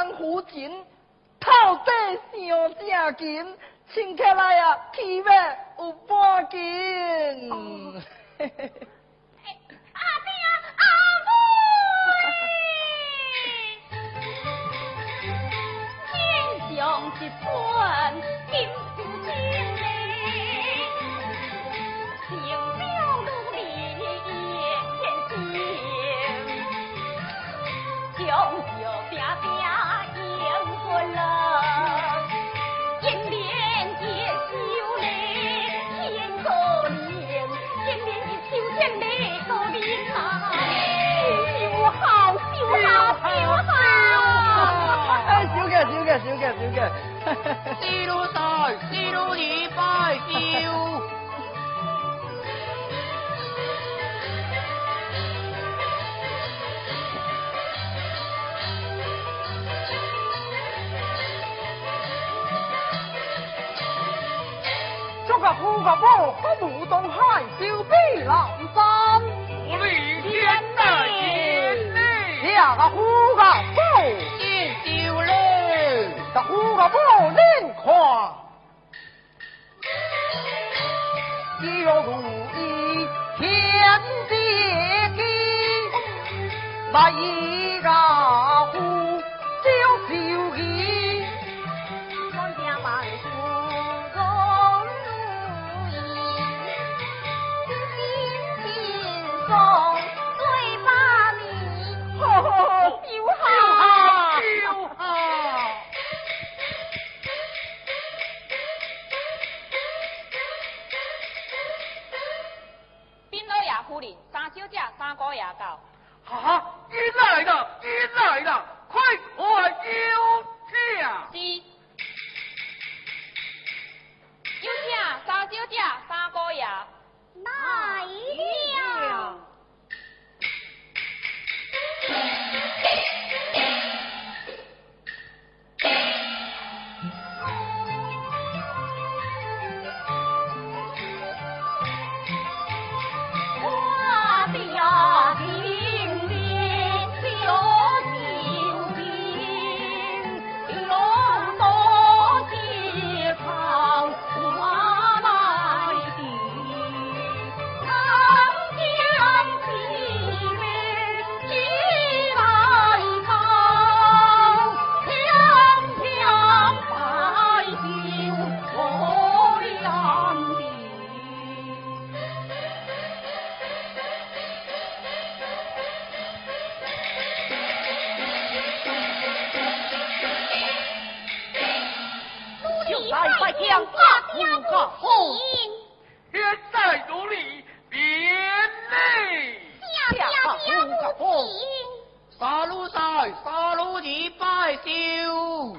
长胡琴，到底上正紧，穿起来啊起码有半斤。烧烧！哎，小嘅小嘅小嘅小嘅，哈哈哈！西鲁山，西鲁，个铺个铺，铺到东海收不了。大呼个不认丢嘞，大呼个不认夸，一日不一天地，那一日。三个也到。哈、啊，来了，人来了，快快救！来拜将家父个好，现在如你免礼。家家父个杀戮赛，杀戮一拜寿。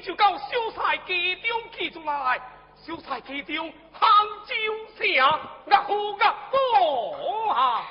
就到秀才机中去出来。秀才机中杭州城，啊！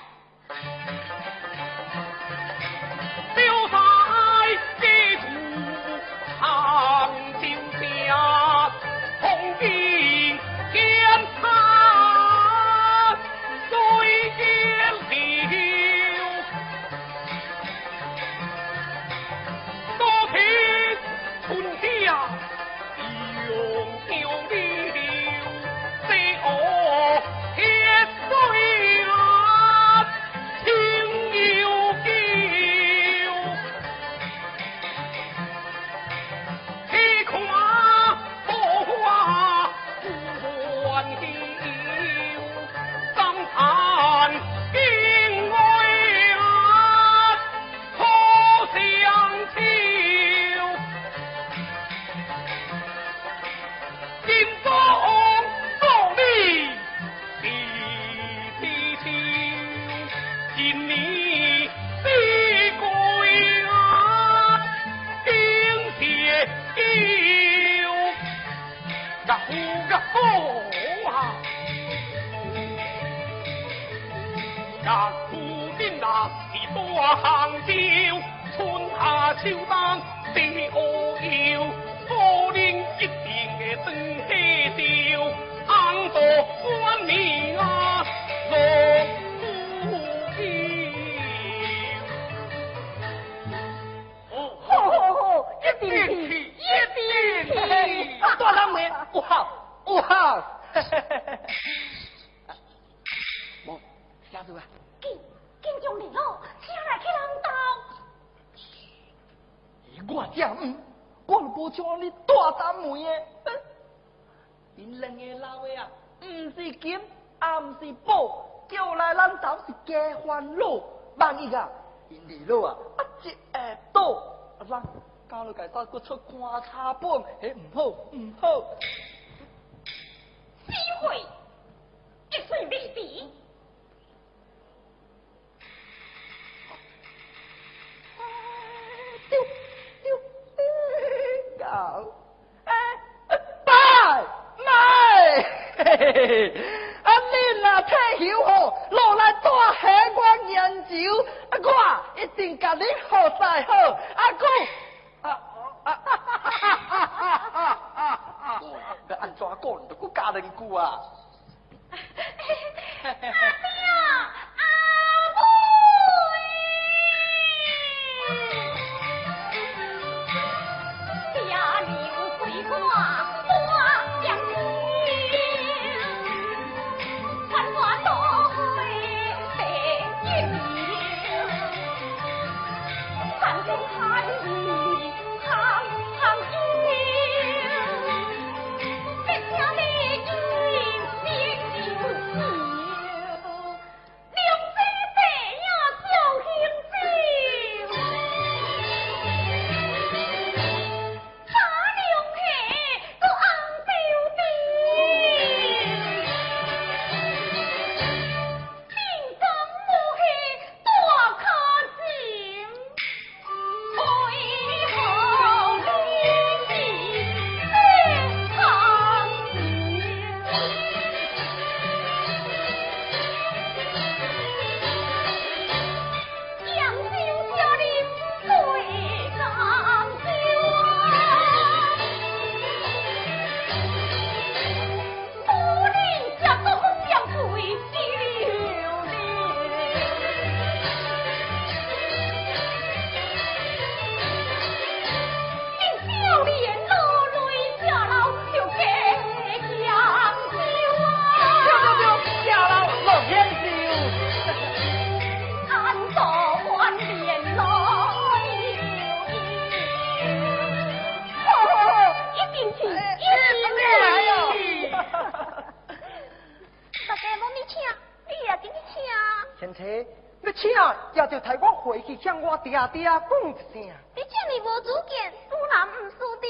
爹爹讲一声。你这么无主见，输人唔输阵，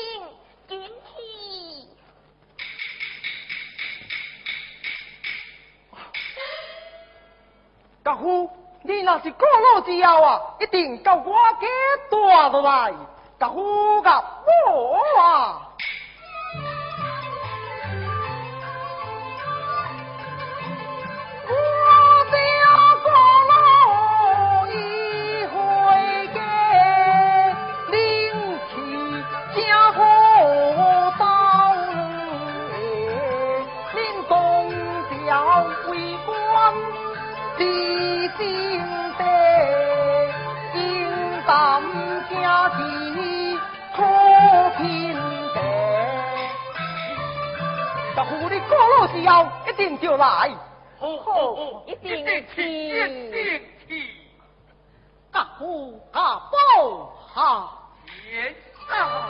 紧去。家父，你若是过路之后啊，一定到我家带落来。家父甲我啊。时候一定就来，好，好，一定去，一定去，家父阿父哈，天啊！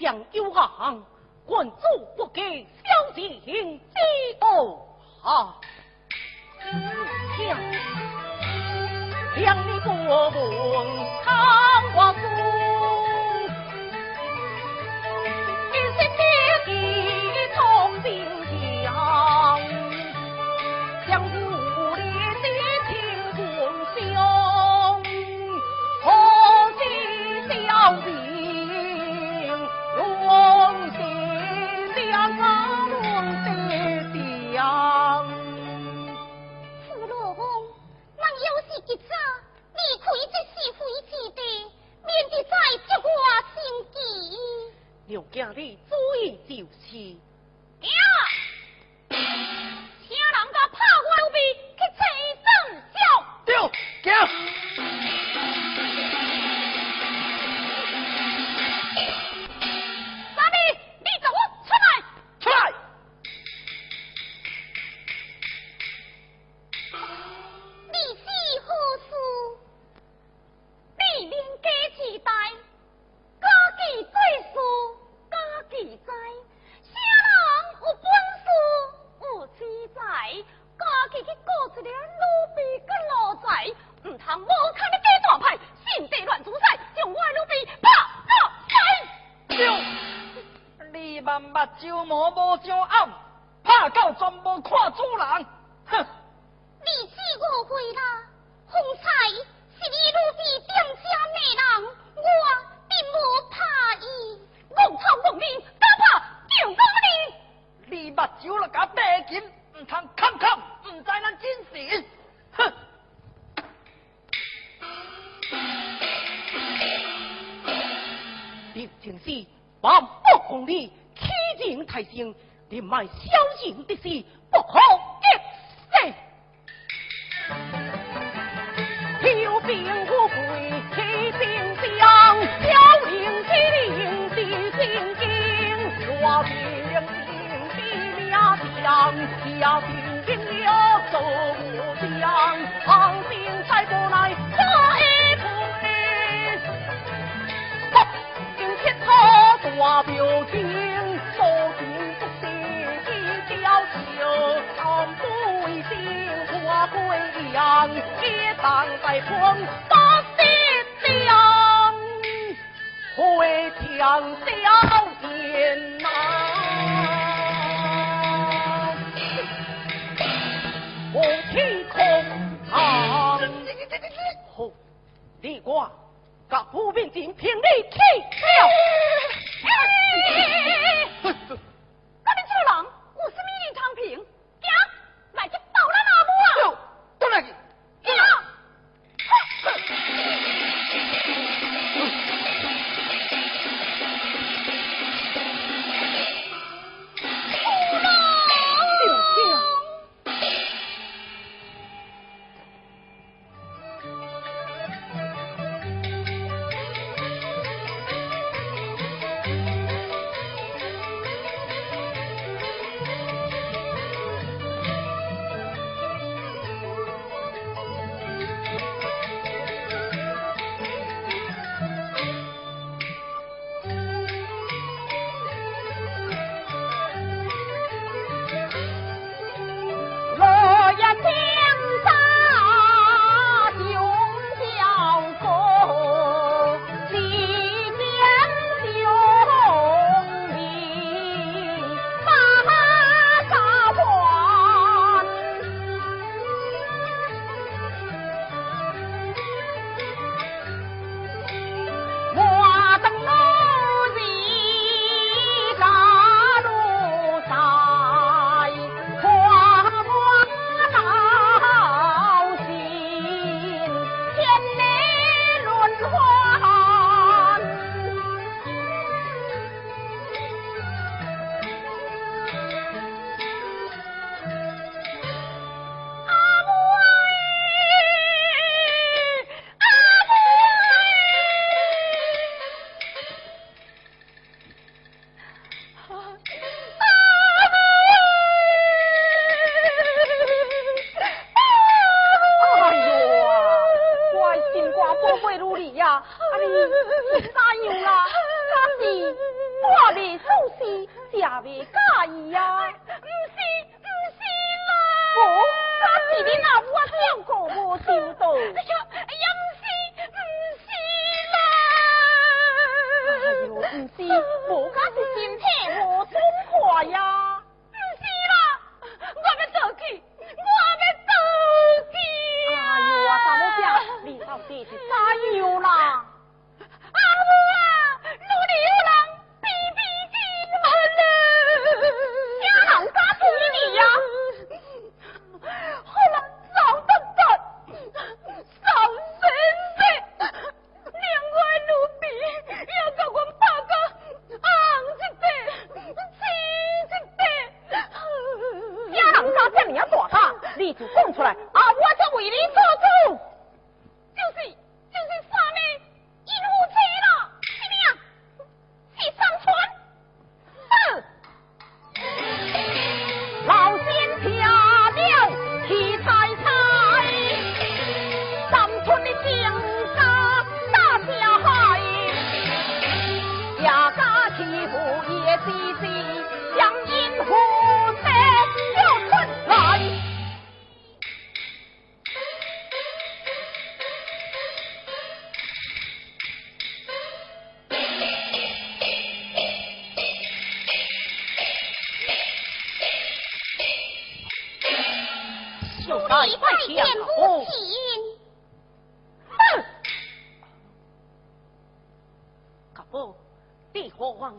相有行，管主不给小情知道哈。娘，娘你不问，看我做。就叫你做意就是 Chiêu 为娘，结党在床把爹将，何为小奸呐？我替空啊，好，你我各府兵丁听你去。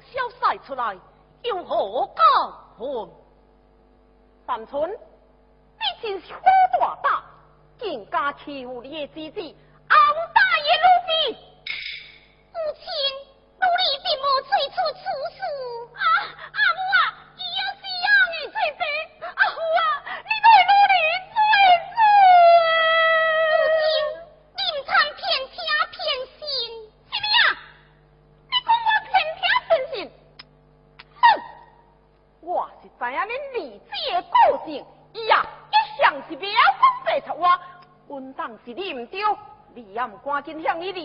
消出来，有何感恨？三春，你真是好大胆，竟敢欺负你姐姐。赶紧向你儿子